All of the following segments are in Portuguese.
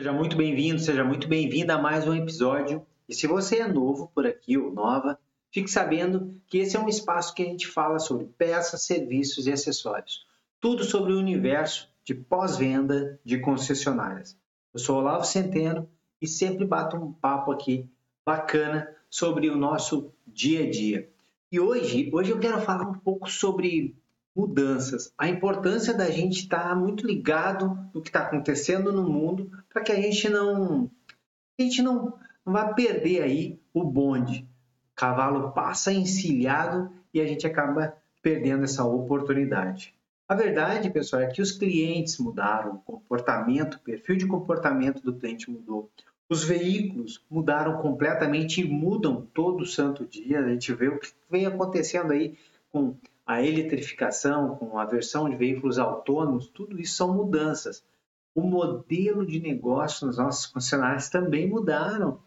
Seja muito bem-vindo, seja muito bem-vinda a mais um episódio. E se você é novo por aqui ou nova, fique sabendo que esse é um espaço que a gente fala sobre peças, serviços e acessórios. Tudo sobre o universo de pós-venda de concessionárias. Eu sou Olavo Centeno e sempre bato um papo aqui bacana sobre o nosso dia a dia. E hoje, hoje eu quero falar um pouco sobre mudanças, a importância da gente estar muito ligado no que está acontecendo no mundo para que a gente não a gente não, não vá perder aí o bonde. O cavalo passa encilhado e a gente acaba perdendo essa oportunidade. A verdade, pessoal, é que os clientes mudaram, o comportamento, o perfil de comportamento do cliente mudou. Os veículos mudaram completamente e mudam todo santo dia. A gente vê o que vem acontecendo aí com a eletrificação, com a versão de veículos autônomos, tudo isso são mudanças. O modelo de negócio nos nossos concessionários também mudaram.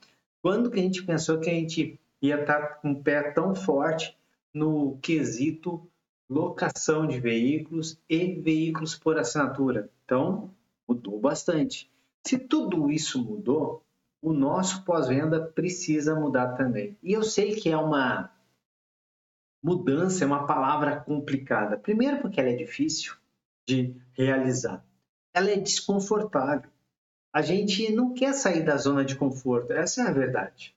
Quando que a gente pensou que a gente ia estar com o pé tão forte no quesito locação de veículos e veículos por assinatura. Então, mudou bastante. Se tudo isso mudou, o nosso pós-venda precisa mudar também. E eu sei que é uma mudança, é uma palavra complicada. Primeiro, porque ela é difícil de realizar. Ela é desconfortável. A gente não quer sair da zona de conforto, essa é a verdade.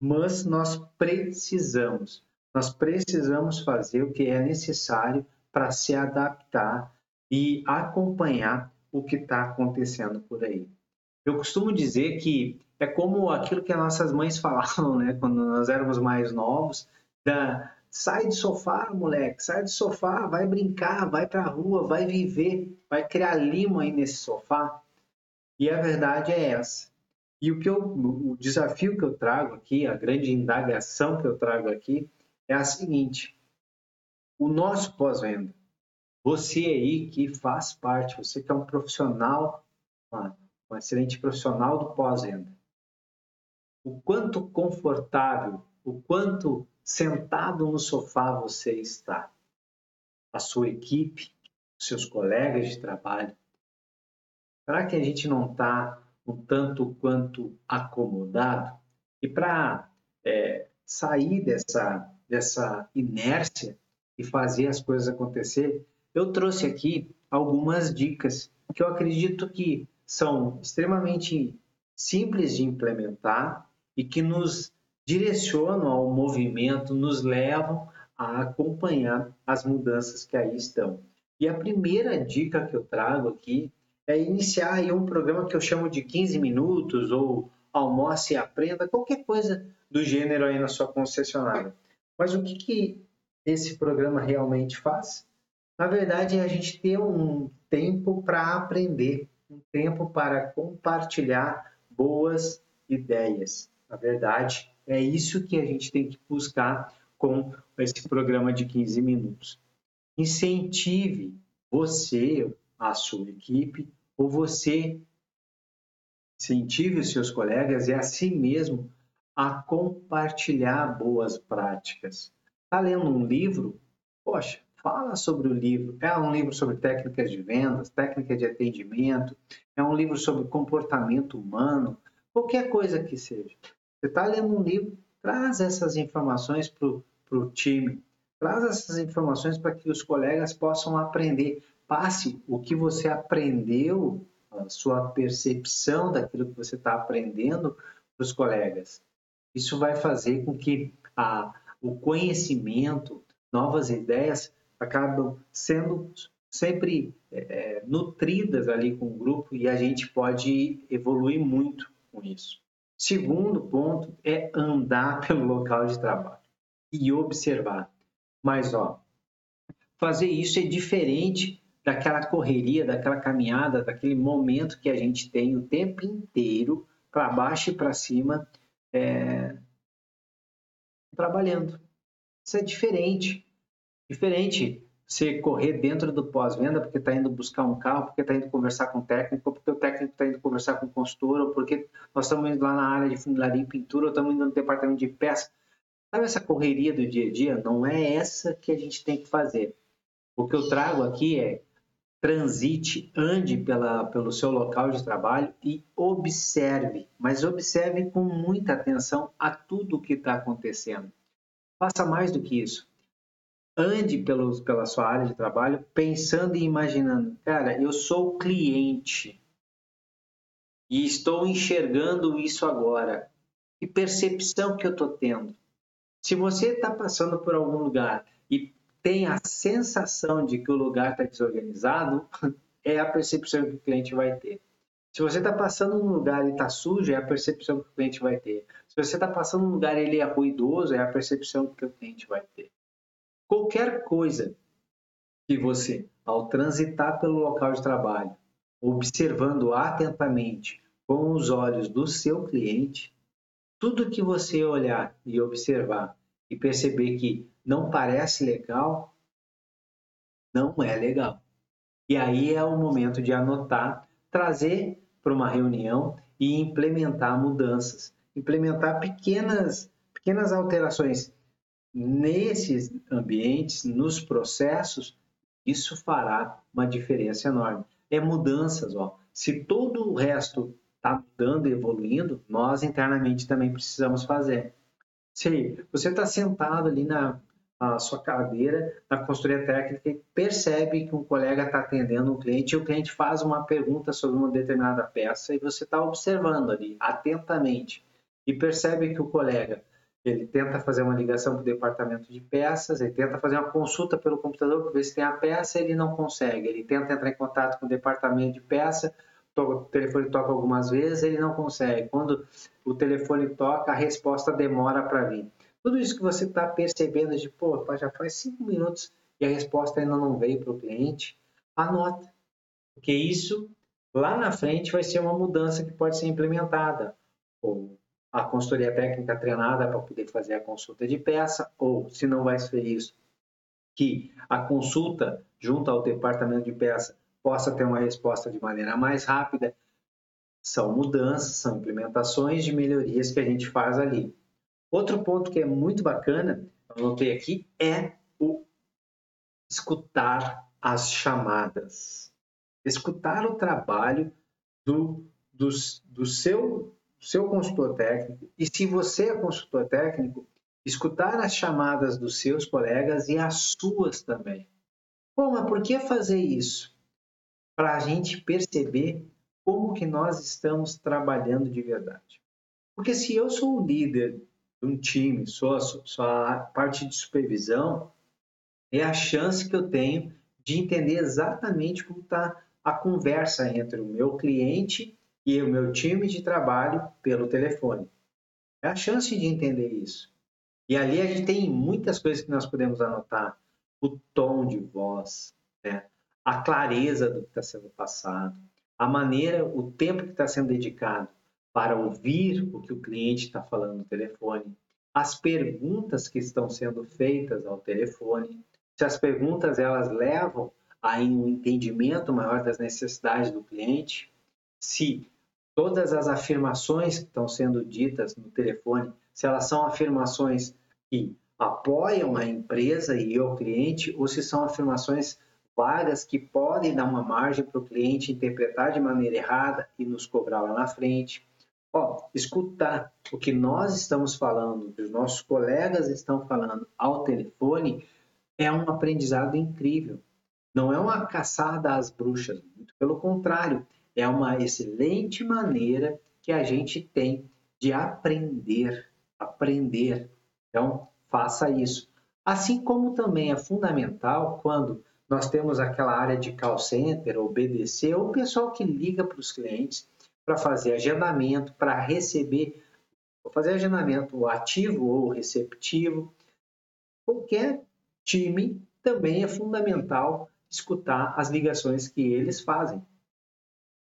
Mas nós precisamos. Nós precisamos fazer o que é necessário para se adaptar e acompanhar o que está acontecendo por aí. Eu costumo dizer que é como aquilo que as nossas mães falavam, né, quando nós éramos mais novos, da sai do sofá, moleque, sai do sofá, vai brincar, vai para a rua, vai viver, vai criar lima aí nesse sofá. E a verdade é essa. E o que eu, o desafio que eu trago aqui, a grande indagação que eu trago aqui, é a seguinte: o nosso pós-venda, você aí que faz parte, você que é um profissional, um excelente profissional do pós-venda, o quanto confortável, o quanto sentado no sofá você está, a sua equipe, seus colegas de trabalho, será que a gente não está um tanto quanto acomodado? E para é, sair dessa dessa inércia e fazer as coisas acontecer, eu trouxe aqui algumas dicas que eu acredito que são extremamente simples de implementar e que nos direcionam ao movimento, nos levam a acompanhar as mudanças que aí estão. E a primeira dica que eu trago aqui é iniciar um programa que eu chamo de 15 minutos ou almoce e aprenda, qualquer coisa do gênero aí na sua concessionária. Mas o que, que esse programa realmente faz? Na verdade, é a gente ter um tempo para aprender, um tempo para compartilhar boas ideias. Na verdade, é isso que a gente tem que buscar com esse programa de 15 minutos. Incentive você, a sua equipe, ou você incentive os seus colegas e a si mesmo a compartilhar boas práticas. Está lendo um livro? Poxa, fala sobre o livro. É um livro sobre técnicas de vendas, técnicas de atendimento, é um livro sobre comportamento humano, qualquer coisa que seja. Você está lendo um livro, traz essas informações para o time, traz essas informações para que os colegas possam aprender. Passe o que você aprendeu, a sua percepção daquilo que você está aprendendo para os colegas. Isso vai fazer com que a, o conhecimento, novas ideias acabam sendo sempre é, é, nutridas ali com o grupo e a gente pode evoluir muito com isso. Segundo ponto é andar pelo local de trabalho e observar. Mas, ó, fazer isso é diferente daquela correria, daquela caminhada, daquele momento que a gente tem o tempo inteiro para baixo e para cima é, trabalhando. Isso é diferente. Diferente você correr dentro do pós-venda porque está indo buscar um carro, porque está indo conversar com o técnico, porque o técnico está indo conversar com o consultor, ou porque nós estamos indo lá na área de funilaria e pintura, ou estamos indo no departamento de peça. Sabe essa correria do dia a dia? Não é essa que a gente tem que fazer. O que eu trago aqui é transite, ande pela, pelo seu local de trabalho e observe, mas observe com muita atenção a tudo o que está acontecendo. Faça mais do que isso. Ande pelos, pela sua área de trabalho pensando e imaginando, cara, eu sou cliente e estou enxergando isso agora. Que percepção que eu estou tendo? Se você está passando por algum lugar e tem a sensação de que o lugar está desorganizado, é a percepção que o cliente vai ter. Se você está passando num lugar e está sujo, é a percepção que o cliente vai ter. Se você está passando num lugar e ele é ruidoso, é a percepção que o cliente vai ter. Qualquer coisa que você, ao transitar pelo local de trabalho, observando atentamente com os olhos do seu cliente, tudo que você olhar e observar e perceber que não parece legal, não é legal. E aí é o momento de anotar, trazer para uma reunião e implementar mudanças, implementar pequenas, pequenas alterações nesses ambientes, nos processos, isso fará uma diferença enorme. É mudanças, ó. Se todo o resto está mudando, evoluindo, nós internamente também precisamos fazer. Se você está sentado ali na, na, sua cadeira, na consultoria técnica, e percebe que um colega está atendendo um cliente e o cliente faz uma pergunta sobre uma determinada peça e você está observando ali atentamente e percebe que o colega ele tenta fazer uma ligação para o departamento de peças, ele tenta fazer uma consulta pelo computador para ver se tem a peça, ele não consegue. Ele tenta entrar em contato com o departamento de peça, o telefone toca algumas vezes, ele não consegue. Quando o telefone toca, a resposta demora para vir. Tudo isso que você está percebendo de, pô, já faz cinco minutos e a resposta ainda não veio para o cliente, anota. Porque isso, lá na frente, vai ser uma mudança que pode ser implementada. Ou a consultoria técnica treinada para poder fazer a consulta de peça, ou, se não vai ser isso, que a consulta junto ao departamento de peça possa ter uma resposta de maneira mais rápida. São mudanças, são implementações de melhorias que a gente faz ali. Outro ponto que é muito bacana, anotei aqui, é o escutar as chamadas. Escutar o trabalho do, do, do seu seu consultor técnico e se você é consultor técnico, escutar as chamadas dos seus colegas e as suas também. Bom, mas por que fazer isso? Para a gente perceber como que nós estamos trabalhando de verdade. Porque se eu sou o líder de um time, sou, sou a parte de supervisão, é a chance que eu tenho de entender exatamente como está a conversa entre o meu cliente e o meu time de trabalho pelo telefone. É a chance de entender isso. E ali a gente tem muitas coisas que nós podemos anotar. O tom de voz, né? a clareza do que está sendo passado, a maneira, o tempo que está sendo dedicado para ouvir o que o cliente está falando no telefone, as perguntas que estão sendo feitas ao telefone, se as perguntas elas levam a um entendimento maior das necessidades do cliente, se todas as afirmações que estão sendo ditas no telefone, se elas são afirmações que apoiam a empresa e o cliente, ou se são afirmações vagas que podem dar uma margem para o cliente interpretar de maneira errada e nos cobrar lá na frente. Ó, escutar o que nós estamos falando, que os nossos colegas estão falando ao telefone, é um aprendizado incrível. Não é uma caçada às bruxas, muito pelo contrário, é uma excelente maneira que a gente tem de aprender, aprender. Então, faça isso. Assim como também é fundamental quando nós temos aquela área de call center ou BDC, ou o pessoal que liga para os clientes para fazer agendamento, para receber, fazer agendamento ativo ou receptivo. Qualquer time também é fundamental escutar as ligações que eles fazem.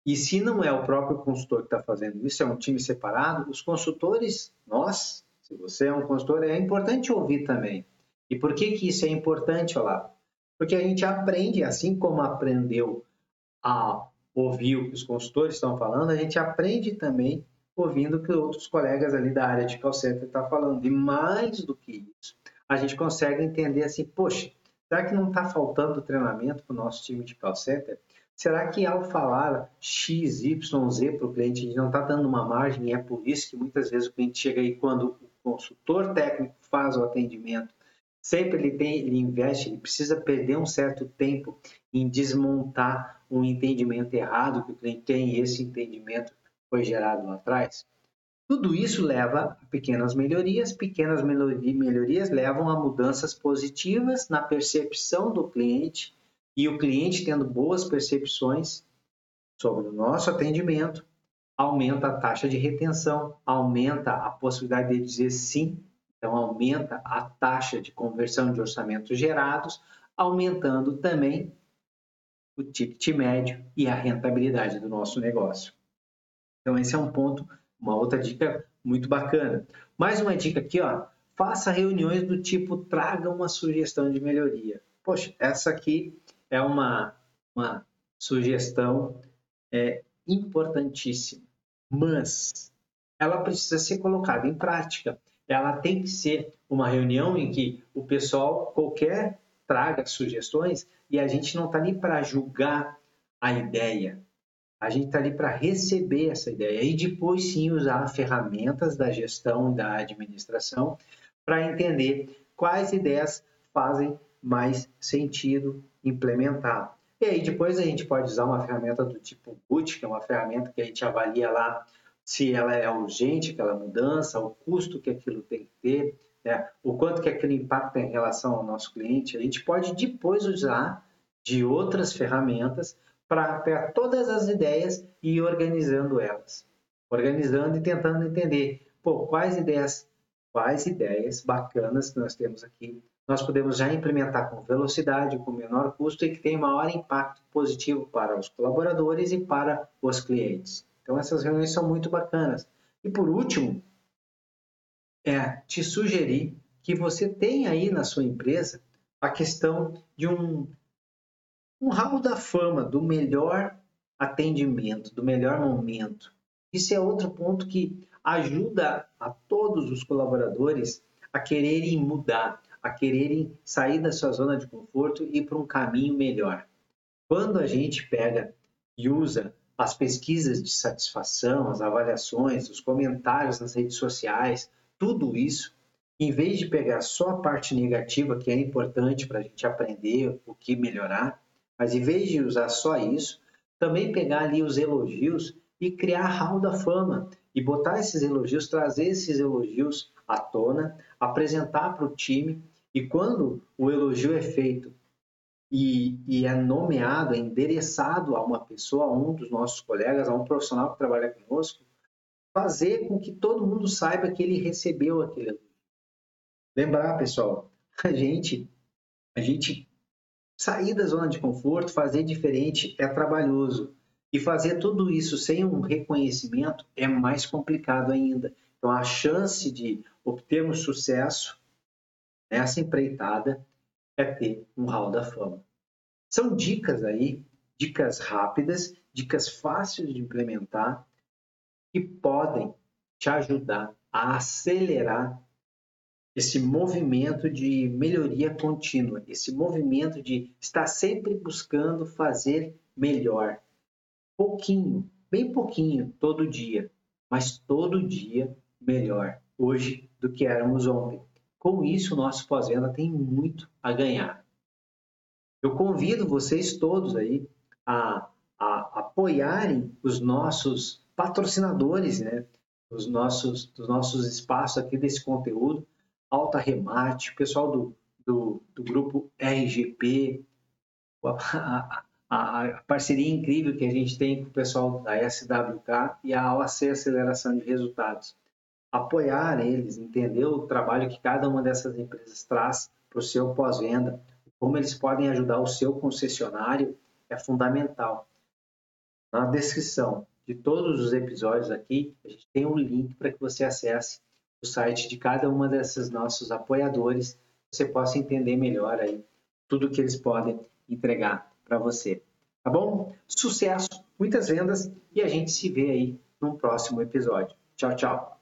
E se não é o próprio consultor que está fazendo isso, é um time separado, os consultores, nós, se você é um consultor, é importante ouvir também. E por que, que isso é importante, Olavo? Porque a gente aprende, assim como aprendeu a ouvir o que os consultores estão falando, a gente aprende também ouvindo o que outros colegas ali da área de call center estão falando. E mais do que isso, a gente consegue entender assim, poxa, Será que não está faltando treinamento para o nosso time de call center? Será que ao falar X, Y, Z para o cliente, gente não está dando uma margem e é por isso que muitas vezes o cliente chega aí quando o consultor técnico faz o atendimento, sempre ele tem, ele investe, ele precisa perder um certo tempo em desmontar um entendimento errado que o cliente tem e esse entendimento foi gerado lá atrás? Tudo isso leva a pequenas melhorias, pequenas melhorias levam a mudanças positivas na percepção do cliente e o cliente tendo boas percepções sobre o nosso atendimento, aumenta a taxa de retenção, aumenta a possibilidade de dizer sim, então aumenta a taxa de conversão de orçamentos gerados, aumentando também o ticket médio e a rentabilidade do nosso negócio. Então esse é um ponto, uma outra dica muito bacana. Mais uma dica aqui, ó, faça reuniões do tipo traga uma sugestão de melhoria. Poxa, essa aqui é uma, uma sugestão é, importantíssima, mas ela precisa ser colocada em prática. Ela tem que ser uma reunião em que o pessoal qualquer traga sugestões e a gente não está ali para julgar a ideia. A gente está ali para receber essa ideia e depois sim usar ferramentas da gestão da administração para entender quais ideias fazem mais sentido implementar. E aí depois a gente pode usar uma ferramenta do tipo GUT, que é uma ferramenta que a gente avalia lá se ela é urgente, aquela mudança, o custo que aquilo tem que ter, né? o quanto que aquilo impacta em relação ao nosso cliente. A gente pode depois usar de outras ferramentas para pegar todas as ideias e ir organizando elas. Organizando e tentando entender, pô, quais ideias, quais ideias bacanas que nós temos aqui nós podemos já implementar com velocidade, com menor custo e que tem maior impacto positivo para os colaboradores e para os clientes. Então essas reuniões são muito bacanas. E por último, é te sugerir que você tenha aí na sua empresa a questão de um, um ramo da fama do melhor atendimento, do melhor momento. Isso é outro ponto que ajuda a todos os colaboradores a quererem mudar, a quererem sair da sua zona de conforto e ir para um caminho melhor. Quando a gente pega e usa as pesquisas de satisfação, as avaliações, os comentários nas redes sociais, tudo isso, em vez de pegar só a parte negativa, que é importante para a gente aprender o que melhorar, mas em vez de usar só isso, também pegar ali os elogios e criar hall da fama e botar esses elogios, trazer esses elogios à tona, apresentar para o time e quando o elogio é feito e, e, é nomeado, é endereçado a uma pessoa, a um dos nossos colegas, a um profissional que trabalha conosco, fazer com que todo mundo saiba que ele recebeu aquele elogio. Lembrar, pessoal, a gente, a gente sair da zona de conforto, fazer diferente é trabalhoso. E fazer tudo isso sem um reconhecimento é mais complicado ainda. Então, a chance de obtermos sucesso nessa empreitada é ter um hall da fama. São dicas aí, dicas rápidas, dicas fáceis de implementar que podem te ajudar a acelerar esse movimento de melhoria contínua, esse movimento de estar sempre buscando fazer melhor. Pouquinho, bem pouquinho, todo dia, mas todo dia melhor hoje do que éramos ontem. Com isso, o nosso pós-venda tem muito a ganhar. Eu convido vocês todos aí a, a apoiarem os nossos patrocinadores, né? Os nossos, dos nossos espaços aqui desse conteúdo, Alta Remate, o pessoal do, do, do grupo RGP, a, a, a, parceria incrível que a gente tem com o pessoal da SWK e a OAC Aceleração de Resultados apoiar eles, entender o trabalho que cada uma dessas empresas traz para o seu pós-venda, como eles podem ajudar o seu concessionário, é fundamental. Na descrição de todos os episódios aqui, a gente tem um link para que você acesse o site de cada uma desses nossos apoiadores, você possa entender melhor aí tudo que eles podem entregar para você. Tá bom? Sucesso, muitas vendas e a gente se vê aí num próximo episódio. Tchau, tchau.